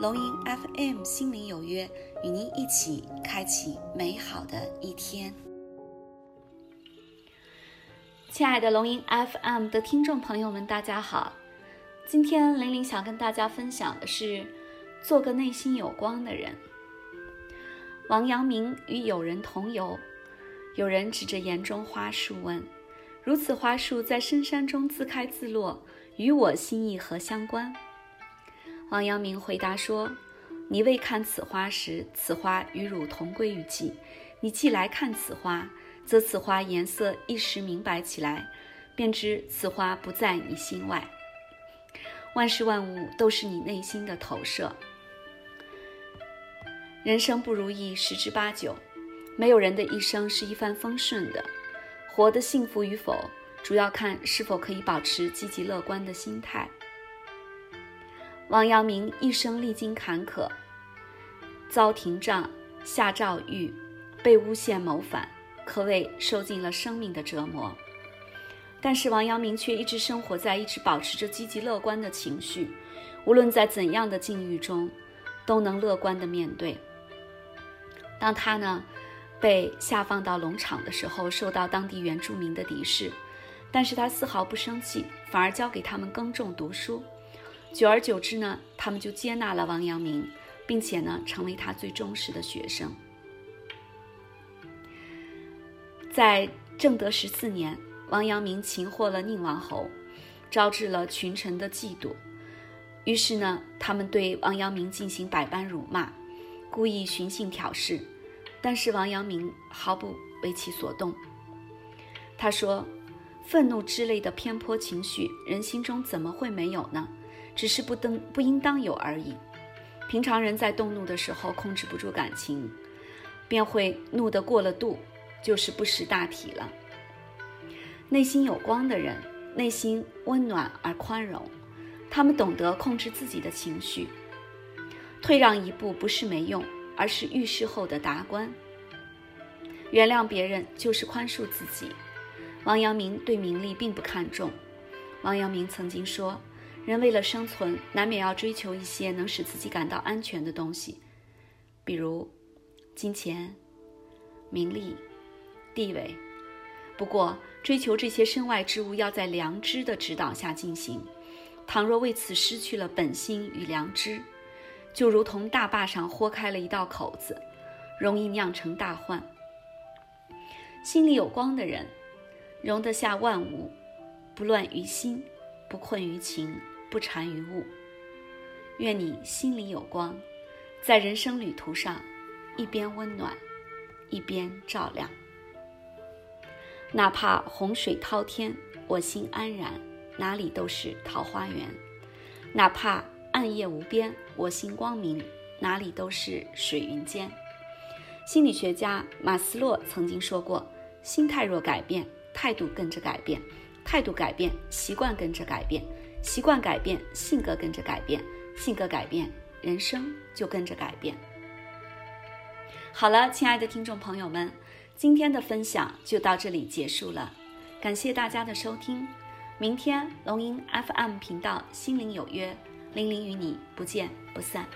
龙吟 FM 心灵有约，与您一起开启美好的一天。亲爱的龙吟 FM 的听众朋友们，大家好。今天玲玲想跟大家分享的是，做个内心有光的人。王阳明与友人同游，有人指着园中花树问：“如此花树在深山中自开自落，与我心意何相关？”王阳明回答说：“你未看此花时，此花与汝同归于尽；你既来看此花，则此花颜色一时明白起来，便知此花不在你心外。万事万物都是你内心的投射。人生不如意十之八九，没有人的一生是一帆风顺的。活得幸福与否，主要看是否可以保持积极乐观的心态。”王阳明一生历经坎坷，遭廷杖、下诏狱，被诬陷谋反，可谓受尽了生命的折磨。但是王阳明却一直生活在一直保持着积极乐观的情绪，无论在怎样的境遇中，都能乐观的面对。当他呢被下放到农场的时候，受到当地原住民的敌视，但是他丝毫不生气，反而教给他们耕种、读书。久而久之呢，他们就接纳了王阳明，并且呢，成为他最忠实的学生。在正德十四年，王阳明擒获了宁王侯，招致了群臣的嫉妒。于是呢，他们对王阳明进行百般辱骂，故意寻衅挑事。但是王阳明毫不为其所动。他说：“愤怒之类的偏颇情绪，人心中怎么会没有呢？”只是不登不应当有而已。平常人在动怒的时候控制不住感情，便会怒得过了度，就是不识大体了。内心有光的人，内心温暖而宽容，他们懂得控制自己的情绪。退让一步不是没用，而是遇事后的达观。原谅别人就是宽恕自己。王阳明对名利并不看重。王阳明曾经说。人为了生存，难免要追求一些能使自己感到安全的东西，比如金钱、名利、地位。不过，追求这些身外之物要在良知的指导下进行。倘若为此失去了本心与良知，就如同大坝上豁开了一道口子，容易酿成大患。心里有光的人，容得下万物，不乱于心，不困于情。不缠于物，愿你心里有光，在人生旅途上，一边温暖，一边照亮。哪怕洪水滔天，我心安然，哪里都是桃花源；哪怕暗夜无边，我心光明，哪里都是水云间。心理学家马斯洛曾经说过：“心态若改变，态度跟着改变；态度改变，习惯跟着改变。”习惯改变，性格跟着改变；性格改变，人生就跟着改变。好了，亲爱的听众朋友们，今天的分享就到这里结束了，感谢大家的收听。明天龙吟 FM 频道心灵有约，玲玲与你不见不散。